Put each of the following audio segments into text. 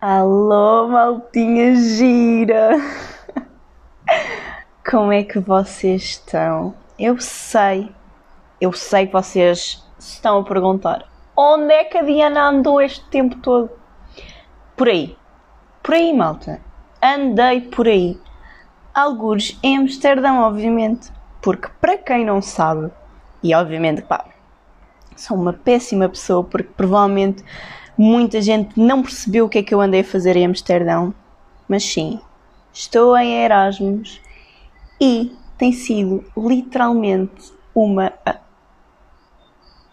Alô, maltinha gira! Como é que vocês estão? Eu sei, eu sei que vocês estão a perguntar onde é que a Diana andou este tempo todo? Por aí, por aí, malta. Andei por aí. Algures em Amsterdão, obviamente. Porque, para quem não sabe, e obviamente, pá, sou uma péssima pessoa porque provavelmente muita gente não percebeu o que é que eu andei a fazer em Amsterdão. Mas sim, estou em Erasmus e tem sido literalmente uma.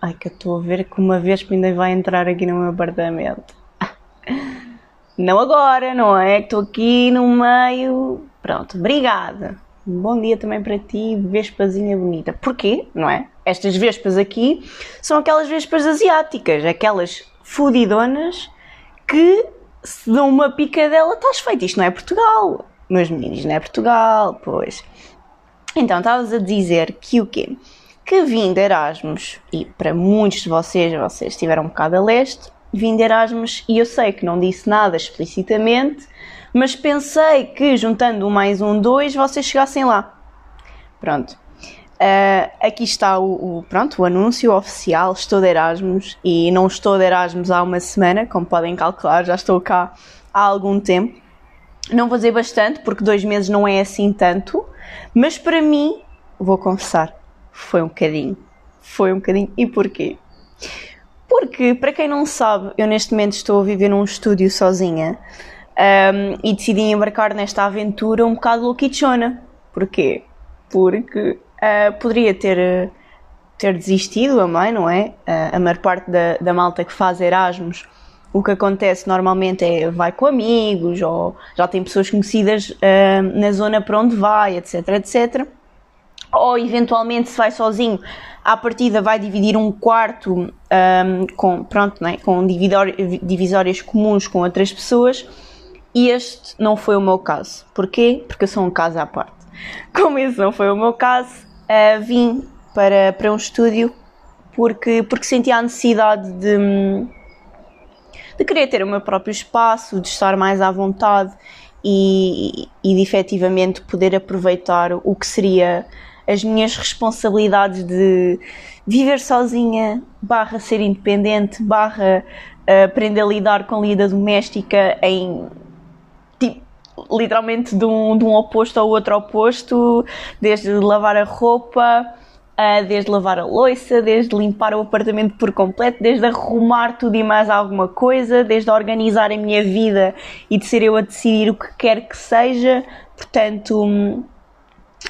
Ai, que eu estou a ver que uma vez ainda vai entrar aqui no meu apartamento. Não agora, não é? Estou aqui no meio. Pronto, obrigada. Bom dia também para ti, vespazinha bonita. Porquê? Não é? Estas vespas aqui são aquelas vespas asiáticas, aquelas fudidonas que se dão uma picadela, estás feito. Isto não é Portugal, meus meninos, não é Portugal, pois. Então, estavas a dizer que o quê? Que vim de Erasmus, e para muitos de vocês, vocês estiveram um bocado a leste, vim de Erasmus e eu sei que não disse nada explicitamente, mas pensei que juntando um mais um, dois, vocês chegassem lá. Pronto. Uh, aqui está o, o, pronto, o anúncio oficial. Estou de Erasmus e não estou de Erasmus há uma semana, como podem calcular, já estou cá há algum tempo. Não vou dizer bastante, porque dois meses não é assim tanto, mas para mim, vou confessar, foi um bocadinho. Foi um bocadinho. E porquê? Porque, para quem não sabe, eu neste momento estou a viver num estúdio sozinha um, e decidi embarcar nesta aventura um bocado louquichona. Porquê? Porque uh, poderia ter, ter desistido a mãe, não é? Uh, a maior parte da, da malta que faz Erasmus o que acontece normalmente é vai com amigos ou já tem pessoas conhecidas uh, na zona para onde vai, etc, etc. Ou eventualmente se vai sozinho, à partida vai dividir um quarto um, com, pronto, né, com divisórias comuns com outras pessoas e este não foi o meu caso. Porquê? Porque eu sou um caso à parte. Como esse não foi o meu caso, uh, vim para, para um estúdio porque, porque sentia a necessidade de de querer ter o meu próprio espaço, de estar mais à vontade e, e de efetivamente poder aproveitar o que seria as minhas responsabilidades de viver sozinha, barra ser independente, barra uh, aprender a lidar com a lida doméstica em literalmente de um, de um oposto ao outro oposto, desde lavar a roupa, Uh, desde lavar a louça, desde limpar o apartamento por completo, desde arrumar tudo e mais alguma coisa, desde organizar a minha vida e de ser eu a decidir o que quer que seja. Portanto, hum,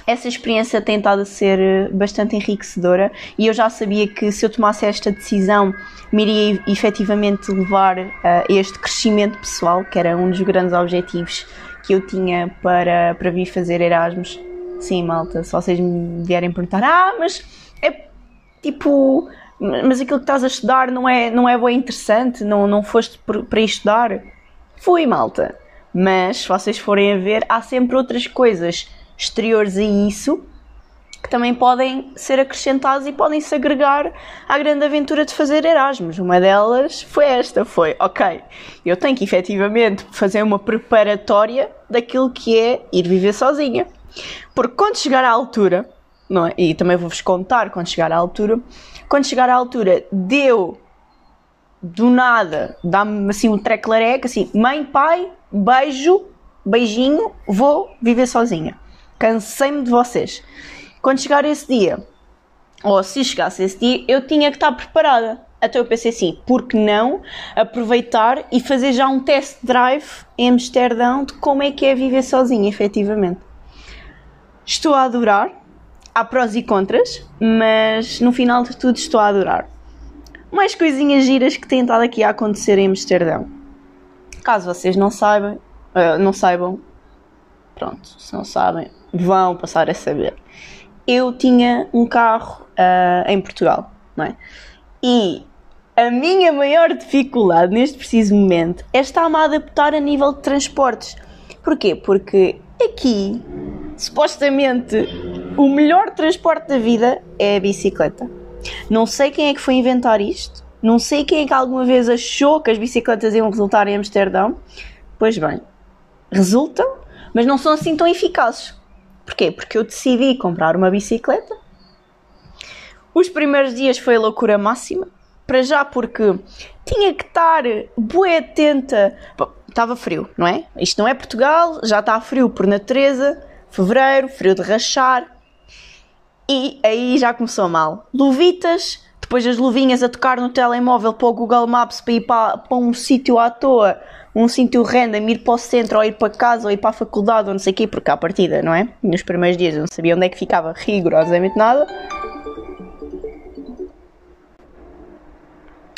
essa experiência tem estado a ser bastante enriquecedora e eu já sabia que se eu tomasse esta decisão me iria efetivamente levar a este crescimento pessoal, que era um dos grandes objetivos que eu tinha para, para vir fazer Erasmus Sim, malta, se vocês me vierem perguntar, ah, mas é tipo, mas aquilo que estás a estudar não é, não é bem interessante, não, não foste para estudar. Fui, malta. Mas se vocês forem a ver, há sempre outras coisas exteriores a isso que também podem ser acrescentadas e podem se agregar à grande aventura de fazer Erasmus. Uma delas foi esta, foi, ok, eu tenho que efetivamente fazer uma preparatória daquilo que é ir viver sozinha. Porque quando chegar à altura, não é? e também vou-vos contar quando chegar à altura, quando chegar à altura, deu do nada, dá-me assim um treclareca, assim, mãe, pai, beijo, beijinho, vou viver sozinha. Cansei-me de vocês. Quando chegar esse dia, ou se chegasse esse dia, eu tinha que estar preparada. Até eu pensei assim, por que não aproveitar e fazer já um test drive em Amsterdão de como é que é viver sozinha, efetivamente. Estou a adorar. Há prós e contras, mas no final de tudo estou a adorar. Mais coisinhas giras que têm estado aqui a acontecer em Amsterdão. Caso vocês não saibam, uh, não saibam, pronto, se não sabem, vão passar a saber. Eu tinha um carro uh, em Portugal, não é? E a minha maior dificuldade neste preciso momento é estar-me a adaptar a nível de transportes. Porquê? Porque aqui supostamente o melhor transporte da vida é a bicicleta. Não sei quem é que foi inventar isto, Não sei quem é que alguma vez achou que as bicicletas iam resultar em Amsterdão. Pois bem, resultam, mas não são assim tão eficazes. Porquê? Porque eu decidi comprar uma bicicleta. Os primeiros dias foi loucura máxima. Para já porque tinha que estar bué atenta. Estava frio, não é? Isto não é Portugal, já está frio por natureza. Fevereiro, frio de rachar. E aí já começou mal. Luvitas, depois as luvinhas a tocar no telemóvel para o Google Maps para ir para, para um sítio à toa, um sítio random, ir para o centro, ou ir para casa, ou ir para a faculdade, ou não sei o quê, porque à partida, não é? Nos primeiros dias eu não sabia onde é que ficava rigorosamente nada.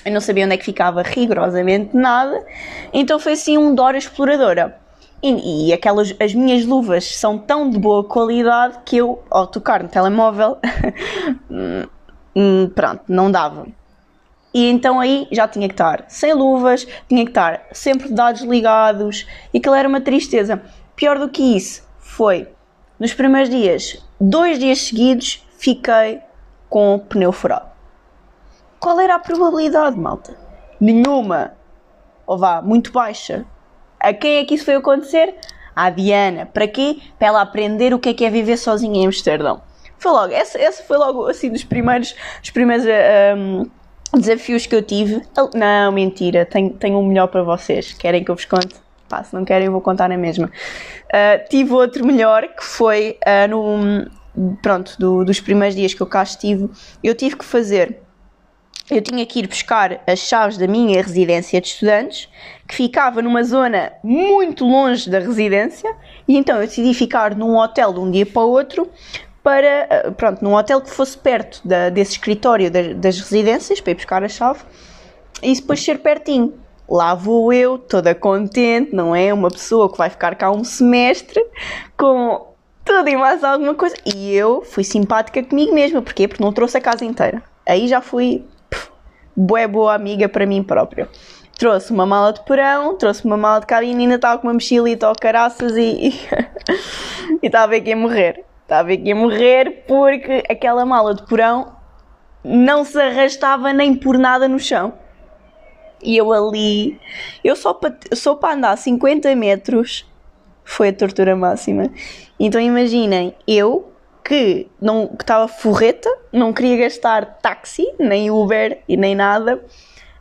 Eu não sabia onde é que ficava rigorosamente nada, então foi assim um Dora exploradora. E, e, aquelas, as minhas luvas são tão de boa qualidade que eu, ao tocar no telemóvel, hum, pronto, não dava. E então aí já tinha que estar sem luvas, tinha que estar sempre dados ligados, e aquilo era uma tristeza. Pior do que isso foi, nos primeiros dias, dois dias seguidos, fiquei com o pneu furado. Qual era a probabilidade, malta? Nenhuma. Ou vá, muito baixa. A quem é que isso foi acontecer? À Diana. Para quê? Para ela aprender o que é que é viver sozinha em Amsterdão. Foi logo, esse, esse foi logo assim dos primeiros, dos primeiros um, desafios que eu tive. Não, mentira, tenho, tenho um melhor para vocês. Querem que eu vos conte? Pá, se não querem, eu vou contar na mesma. Uh, tive outro melhor que foi uh, no. Pronto, do, dos primeiros dias que eu cá estive, eu tive que fazer eu tinha que ir buscar as chaves da minha residência de estudantes, que ficava numa zona muito longe da residência, e então eu decidi ficar num hotel de um dia para o outro, para, eh, pronto, num hotel que fosse perto da, desse escritório das, das residências, para ir buscar a chave, e depois ser pertinho. Lá vou eu, toda contente, não é? Uma pessoa que vai ficar cá um semestre, com tudo e mais alguma coisa. E eu fui simpática comigo mesma, porquê? Porque não trouxe a casa inteira. Aí já fui bué boa amiga para mim própria. Trouxe uma mala de porão, trouxe uma mala de cabine e ainda estava com uma mochilita ou caraças e estava a ver que ia morrer. Estava a ver que ia morrer porque aquela mala de porão não se arrastava nem por nada no chão. E eu ali, eu só para, só para andar 50 metros foi a tortura máxima. Então imaginem, eu que não que estava forreta, não queria gastar táxi, nem Uber e nem nada,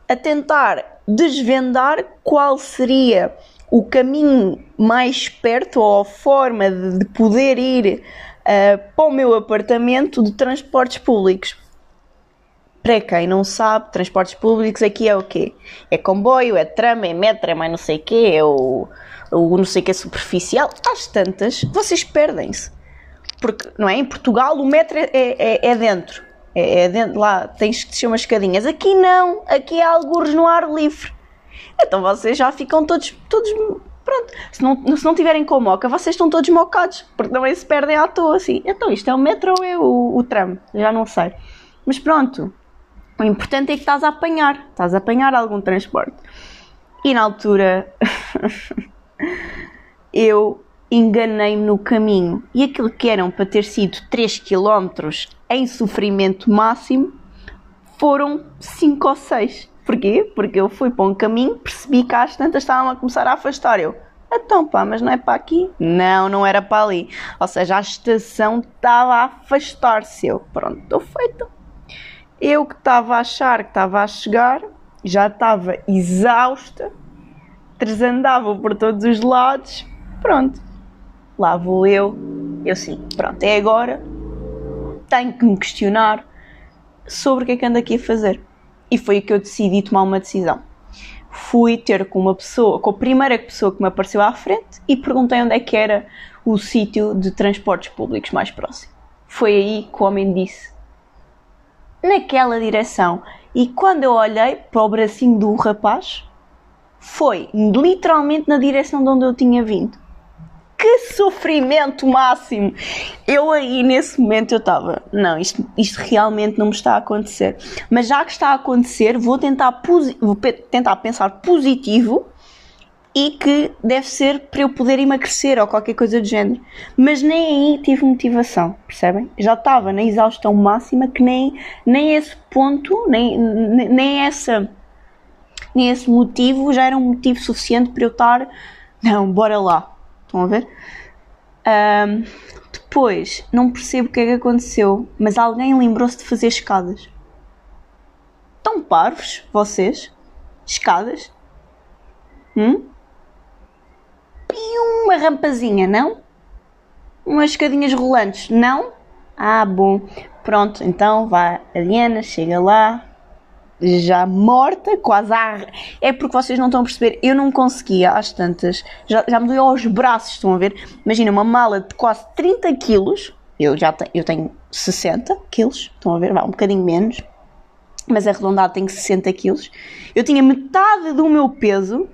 a tentar desvendar qual seria o caminho mais perto ou a forma de, de poder ir uh, para o meu apartamento de transportes públicos. Para quem não sabe, transportes públicos aqui é o quê? É comboio, é tram, é metro, é mais não sei o quê, é o, o não sei o que é superficial. Às tantas, vocês perdem-se porque, não é? Em Portugal o metro é, é, é dentro. É, é, dentro, lá tens que descer umas escadinhas. Aqui não, aqui há algures no ar livre. Então vocês já ficam todos, todos pronto. Se não, se não tiverem com moca, vocês estão todos mocados, porque também se perdem à toa assim. Então isto é o metro ou é o, o tram? Já não sei. Mas pronto, o importante é que estás a apanhar, estás a apanhar algum transporte. E na altura eu enganei-me no caminho e aquilo que eram para ter sido 3 km em sofrimento máximo foram 5 ou 6. Porquê? Porque eu fui para um caminho, percebi que às tantas estavam a começar a afastar. Eu, então pá, mas não é para aqui? Não, não era para ali. Ou seja, a estação estava a afastar-se. Eu, pronto, estou feito. Eu que estava a achar que estava a chegar, já estava exausta, desandava por todos os lados, pronto lá vou eu, eu sim, pronto, é agora, tenho que me questionar sobre o que é que ando aqui a fazer. E foi que eu decidi tomar uma decisão. Fui ter com uma pessoa, com a primeira pessoa que me apareceu à frente e perguntei onde é que era o sítio de transportes públicos mais próximo. Foi aí que o homem disse: naquela direção. E quando eu olhei para o bracinho do rapaz, foi literalmente na direção de onde eu tinha vindo que sofrimento máximo! Eu aí nesse momento eu estava, não, isto, isto realmente não me está a acontecer. Mas já que está a acontecer, vou tentar, vou tentar pensar positivo e que deve ser para eu poder emagrecer ou qualquer coisa do género. Mas nem aí tive motivação, percebem? Já estava na exaustão máxima que nem, nem esse ponto, nem, nem, essa, nem esse motivo já era um motivo suficiente para eu estar. Não, bora lá. Estão a ver? Um, depois, não percebo o que é que aconteceu, mas alguém lembrou-se de fazer escadas. Estão parvos, vocês? Escadas? Hum? E uma rampazinha, não? Umas escadinhas rolantes, não? Ah, bom. Pronto, então vai a Diana, chega lá, já morta, quase a... É porque vocês não estão a perceber, eu não conseguia às tantas, já, já me doeu aos braços, estão a ver? Imagina, uma mala de quase 30 quilos, eu já tenho, eu tenho 60 quilos, estão a ver? Vai um bocadinho menos, mas arredondado tenho 60 quilos. Eu tinha metade do meu peso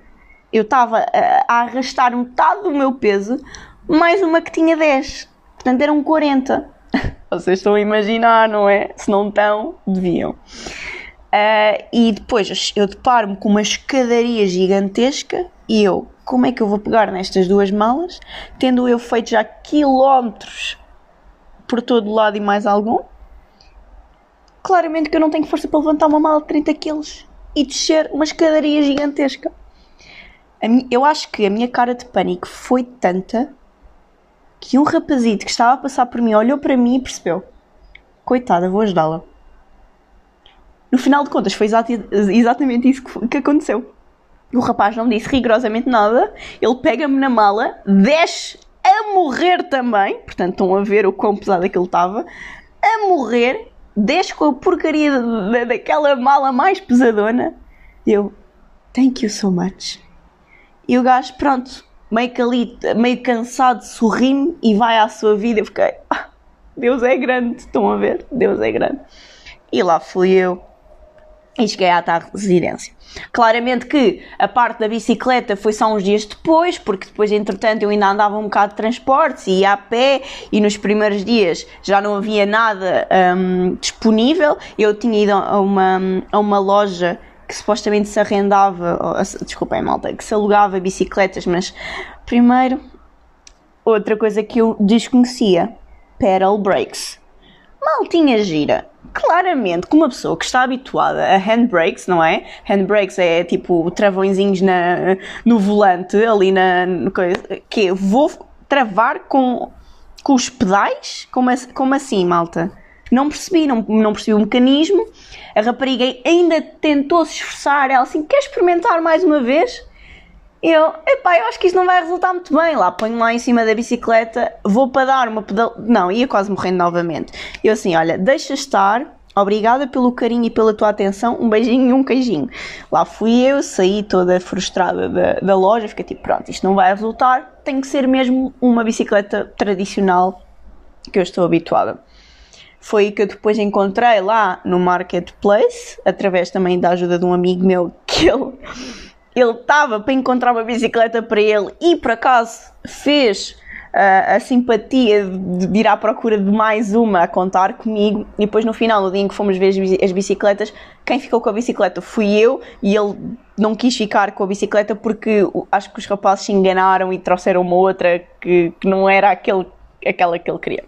eu estava a, a arrastar metade do meu peso, mais uma que tinha 10. Portanto, eram 40. Vocês estão a imaginar, não é? Se não estão, deviam. Uh, e depois eu deparo-me com uma escadaria gigantesca e eu, como é que eu vou pegar nestas duas malas, tendo eu feito já quilómetros por todo o lado e mais algum? Claramente que eu não tenho força para levantar uma mala de 30 kg e descer uma escadaria gigantesca eu acho que a minha cara de pânico foi tanta que um rapazito que estava a passar por mim olhou para mim e percebeu: coitada, vou ajudá-la. No final de contas, foi exatamente isso que aconteceu. O rapaz não disse rigorosamente nada, ele pega-me na mala, desce a morrer também, portanto, estão a ver o quão pesado aquilo estava, a morrer, desce com a porcaria daquela mala mais pesadona. Eu, thank you so much. E o gajo, pronto, meio que ali, meio cansado, sorri-me e vai à sua vida. Eu fiquei, ah, Deus é grande, estão a ver? Deus é grande. E lá fui eu e cheguei à residência. Claramente que a parte da bicicleta foi só uns dias depois, porque depois, entretanto, eu ainda andava um bocado de transportes e ia a pé, e nos primeiros dias já não havia nada um, disponível. Eu tinha ido a uma, a uma loja que supostamente se arrendava, ou, desculpem malta, que se alugava bicicletas, mas primeiro, outra coisa que eu desconhecia, pedal brakes. Maltinha gira. Claramente, como uma pessoa que está habituada a handbrakes, não é? Handbrakes é tipo travõezinhos na, no volante, ali na. No, que vou travar com, com os pedais? Como, como assim, malta? Não percebi, não, não percebi o mecanismo. A rapariga ainda tentou se esforçar. Ela assim, quer experimentar mais uma vez? Eu, epá, eu acho que isto não vai resultar muito bem. Lá, ponho lá em cima da bicicleta, vou para dar uma pedal... Não, ia quase morrendo novamente. Eu assim, olha, deixa estar. Obrigada pelo carinho e pela tua atenção. Um beijinho e um queijinho. Lá fui eu, saí toda frustrada da, da loja. Fiquei tipo, pronto, isto não vai resultar. Tem que ser mesmo uma bicicleta tradicional que eu estou habituada foi que eu depois encontrei lá no Marketplace, através também da ajuda de um amigo meu, que ele ele estava para encontrar uma bicicleta para ele e por acaso fez uh, a simpatia de ir à procura de mais uma a contar comigo e depois no final, no dia em que fomos ver as bicicletas, quem ficou com a bicicleta fui eu e ele não quis ficar com a bicicleta porque acho que os rapazes se enganaram e trouxeram uma outra que, que não era aquele, aquela que ele queria.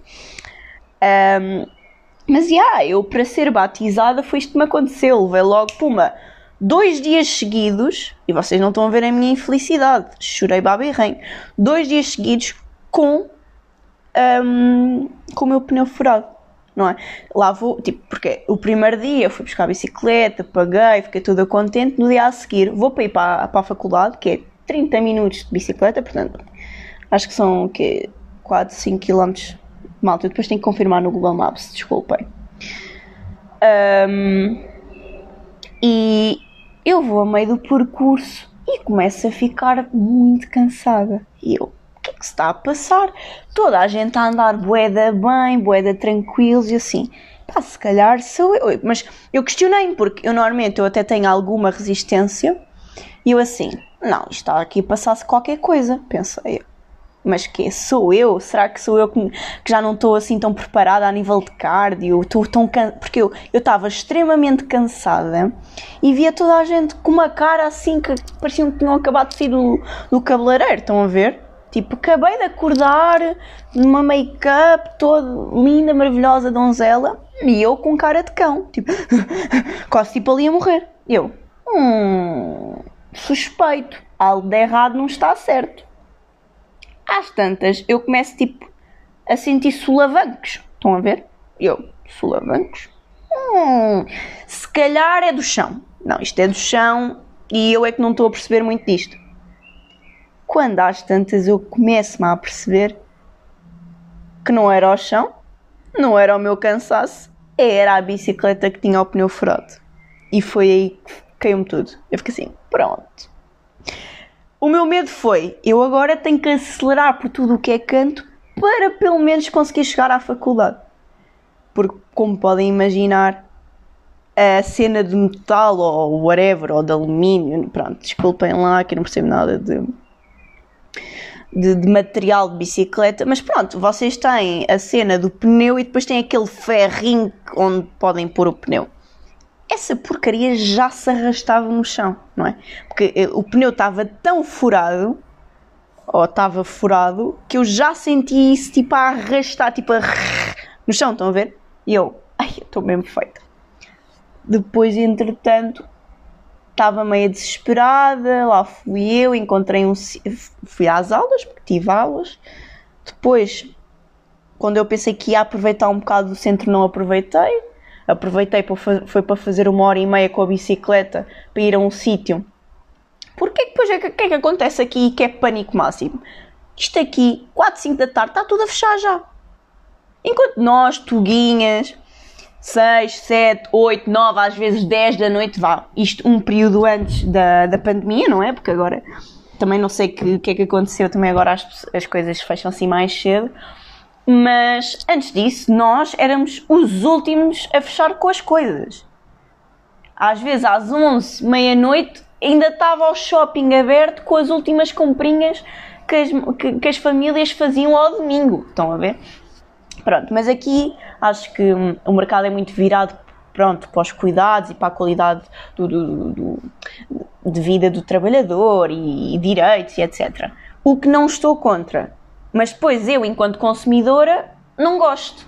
Um, mas, já, yeah, eu para ser batizada foi isto que me aconteceu. Levei logo, puma, dois dias seguidos, e vocês não estão a ver a minha infelicidade, chorei babirrem, dois dias seguidos com, um, com o meu pneu furado. Não é? Lá vou, tipo, porque o primeiro dia fui buscar a bicicleta, paguei, fiquei toda contente. No dia a seguir vou para ir para, para a faculdade, que é 30 minutos de bicicleta, portanto, acho que são que 4, 5 km Malta, eu depois tenho que confirmar no Google Maps, desculpem. Um, e eu vou a meio do percurso e começo a ficar muito cansada. E eu, o que é que se está a passar? Toda a gente a andar boeda bem, boeda tranquilos e assim. Pá, se calhar sou eu. Mas eu questionei-me porque eu normalmente eu até tenho alguma resistência e eu assim, não, está aqui a passar-se qualquer coisa, pensei eu. Mas que sou eu? Será que sou eu que, que já não estou assim tão preparada a nível de cardio? Estou tão can... Porque eu estava extremamente cansada e via toda a gente com uma cara assim que pareciam que tinham acabado de sair do, do cabeleireiro, estão a ver? Tipo, acabei de acordar numa make-up toda linda, maravilhosa, donzela e eu com cara de cão, tipo, quase tipo ali a morrer. Eu, hum, suspeito, algo de errado não está certo. Às tantas, eu começo tipo a sentir solavancos. Estão a ver? Eu, solavancos? Hum, se calhar é do chão. Não, isto é do chão e eu é que não estou a perceber muito disto. Quando às tantas eu começo-me a perceber que não era o chão, não era o meu cansaço, era a bicicleta que tinha o pneu furado. E foi aí que caiu-me tudo. Eu fiquei assim, pronto. O meu medo foi: eu agora tenho que acelerar por tudo o que é canto para pelo menos conseguir chegar à faculdade. Porque, como podem imaginar, a cena de metal ou whatever, ou de alumínio, pronto, desculpem lá que eu não percebo nada de, de, de, material de bicicleta, mas pronto, vocês têm a cena do pneu e depois têm aquele ferrinho onde podem pôr o pneu essa porcaria já se arrastava no chão, não é? Porque eh, o pneu estava tão furado, ou estava furado, que eu já senti isso tipo a arrastar, tipo a no chão, estão a ver? E eu, ai, eu estou mesmo feita. Depois, entretanto, estava meio desesperada, lá fui eu, encontrei um. fui às aulas, porque tive aulas. Depois, quando eu pensei que ia aproveitar um bocado do centro, não aproveitei aproveitei para, foi para fazer uma hora e meia com a bicicleta para ir a um sítio. Porque é depois o que, que é que acontece aqui que é pânico máximo? Isto aqui, 4, 5 da tarde, está tudo a fechar já. Enquanto nós, tuguinhas, 6, 7, 8, 9, às vezes 10 da noite, vá. Isto um período antes da, da pandemia, não é? Porque agora também não sei o que, que é que aconteceu, também agora as, as coisas fecham-se mais cedo. Mas antes disso, nós éramos os últimos a fechar com as coisas. Às vezes, às 11, meia-noite, ainda estava o shopping aberto com as últimas comprinhas que as, que, que as famílias faziam ao domingo. Estão a ver? Pronto, mas aqui acho que o mercado é muito virado pronto, para os cuidados e para a qualidade do, do, do, de vida do trabalhador e, e direitos e etc. O que não estou contra mas depois eu, enquanto consumidora, não gosto.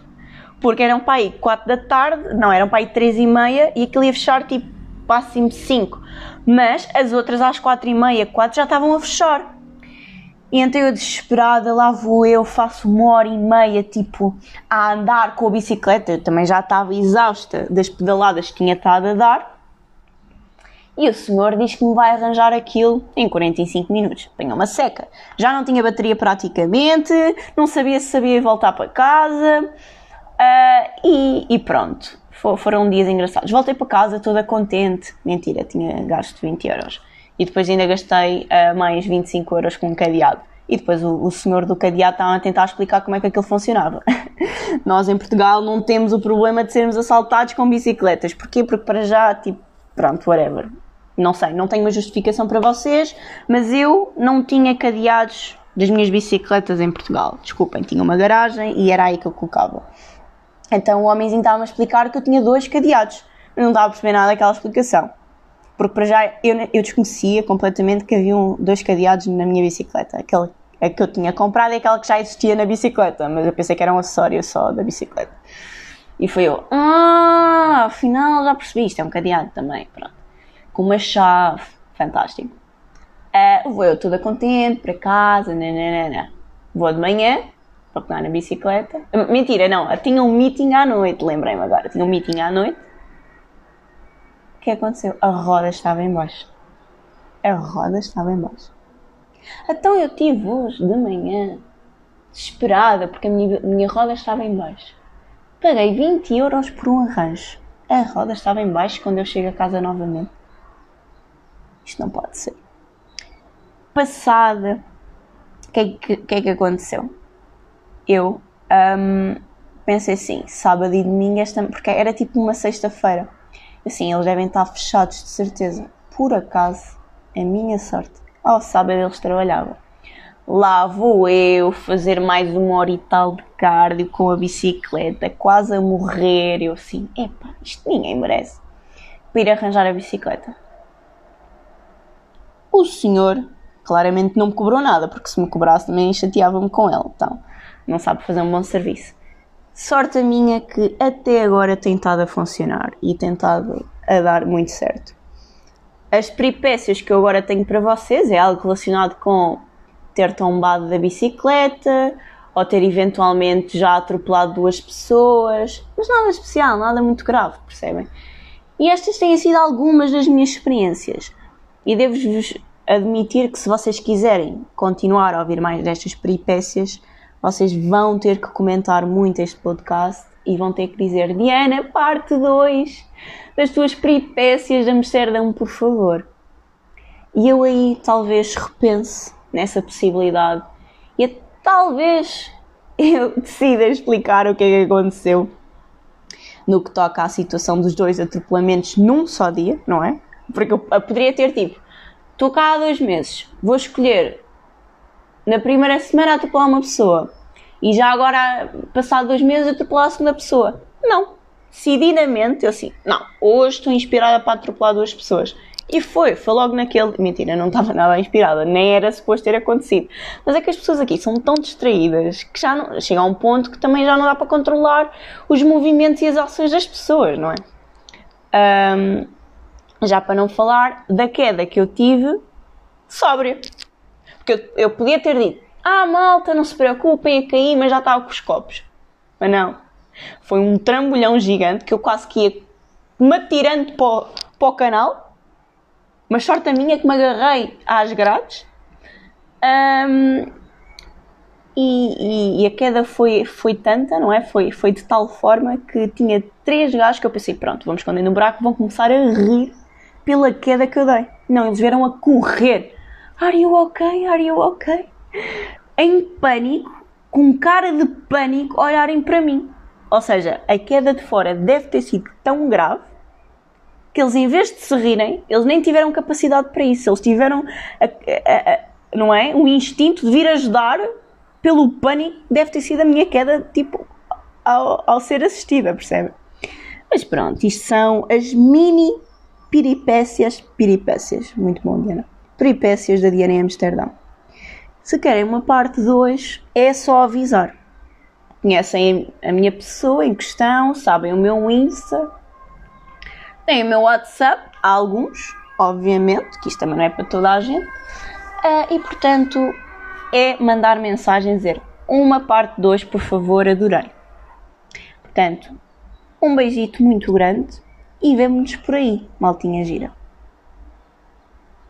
Porque eram para aí 4 da tarde, não, eram para aí 3 e meia e aquilo ia fechar tipo máximo 5. Mas as outras às 4 e meia, 4 já estavam a fechar. E então eu desesperada, lá vou eu, faço uma hora e meia, tipo, a andar com a bicicleta. Eu também já estava exausta das pedaladas que tinha estado a dar. E o senhor diz que me vai arranjar aquilo em 45 minutos. Apanhou uma seca. Já não tinha bateria praticamente, não sabia se sabia voltar para casa. Uh, e, e, pronto. Foram dias engraçados. Voltei para casa toda contente. Mentira, tinha gasto 20 euros. E depois ainda gastei uh, mais 25 euros com um cadeado. E depois o, o, senhor do cadeado estava a tentar explicar como é que aquilo funcionava. Nós em Portugal não temos o problema de sermos assaltados com bicicletas. Porquê? Porque para já, tipo, pronto, whatever. Não sei, não tenho uma justificação para vocês, mas eu não tinha cadeados das minhas bicicletas em Portugal. Desculpem, tinha uma garagem e era aí que eu colocava. Então o homenzinho estava a explicar que eu tinha dois cadeados. Eu não estava a perceber nada daquela explicação. Porque para já eu, eu desconhecia completamente que haviam dois cadeados na minha bicicleta. Aquele a que eu tinha comprado é aquela que já existia na bicicleta, mas eu pensei que era um acessório só da bicicleta. E foi eu, ah, afinal já percebi, isto é um cadeado também, pronto com uma chave, fantástico. Uh, vou eu toda contente para casa, nananana. vou de manhã para pegar na bicicleta. Mentira, não, tinha um meeting à noite, lembrei-me agora, tinha um meeting à noite. O que aconteceu? A roda estava em baixo. A roda estava em baixo. Então eu tive hoje de manhã, desesperada, porque a minha, minha roda estava em baixo. Paguei 20 euros por um arranjo. A roda estava em baixo quando eu chego a casa novamente. Isto não pode ser. Passada, o que, é que, que, é que aconteceu? Eu um, pensei assim, sábado e domingo, esta, porque era tipo uma sexta-feira. Assim, eles devem estar fechados de certeza. Por acaso, a minha sorte, ao sábado eles trabalhavam. Lá vou eu fazer mais uma hora e tal de cardio com a bicicleta, quase a morrer. Eu assim, epá, isto ninguém merece. Para ir arranjar a bicicleta. O senhor claramente não me cobrou nada, porque se me cobrasse também chateava-me com ele. Então, não sabe fazer um bom serviço. Sorte a minha que até agora tem estado a funcionar e tem estado a dar muito certo. As peripécias que eu agora tenho para vocês é algo relacionado com ter tombado da bicicleta ou ter eventualmente já atropelado duas pessoas, mas nada especial, nada muito grave, percebem? E estas têm sido algumas das minhas experiências. E devo-vos admitir que se vocês quiserem continuar a ouvir mais destas peripécias, vocês vão ter que comentar muito este podcast e vão ter que dizer Diana, parte 2 das tuas peripécias de Amsterdão, por favor. E eu aí talvez repense nessa possibilidade e talvez eu decida explicar o que é que aconteceu no que toca à situação dos dois atropelamentos num só dia, não é? Porque eu poderia ter tipo, estou cá há dois meses, vou escolher na primeira semana atropelar uma pessoa e já agora, passado dois meses, atropelar a segunda pessoa. Não. Decididamente, eu assim, não, hoje estou inspirada para atropelar duas pessoas. E foi, foi logo naquele. Mentira, não estava nada inspirada, nem era suposto ter acontecido. Mas é que as pessoas aqui são tão distraídas que já não, chega a um ponto que também já não dá para controlar os movimentos e as ações das pessoas, não é? Um, já para não falar da queda que eu tive sóbria. Porque eu, eu podia ter dito, ah, malta, não se preocupem, a cair, mas já estava com os copos. Mas não. Foi um trambolhão gigante que eu quase que ia me atirando para o, para o canal. Mas sorte a minha que me agarrei às grades. Um, e, e, e, a queda foi, foi tanta, não é? Foi, foi de tal forma que tinha três gajos que eu pensei, pronto, vamos esconder no buraco, vão começar a rir pela queda que eu dei. Não, eles vieram a correr. Are you okay? Are you okay? Em pânico, com cara de pânico, olharem para mim. Ou seja, a queda de fora deve ter sido tão grave que eles, em vez de se rirem, eles nem tiveram capacidade para isso. Eles tiveram, a, a, a, não é? Um instinto de vir ajudar pelo pânico deve ter sido a minha queda, tipo, ao, ao ser assistida, percebe? Mas pronto, isto são as mini peripécias, peripécias, muito bom, Diana, peripécias da Diana em Amsterdão. Se querem uma parte 2, é só avisar. Conhecem a minha pessoa em questão, sabem o meu Insta, têm o meu WhatsApp, alguns, obviamente, que isto também não é para toda a gente, uh, e portanto é mandar mensagem dizer uma parte 2, por favor, adorei. Portanto, um beijito muito grande e vemo-nos por aí, maltinha gira.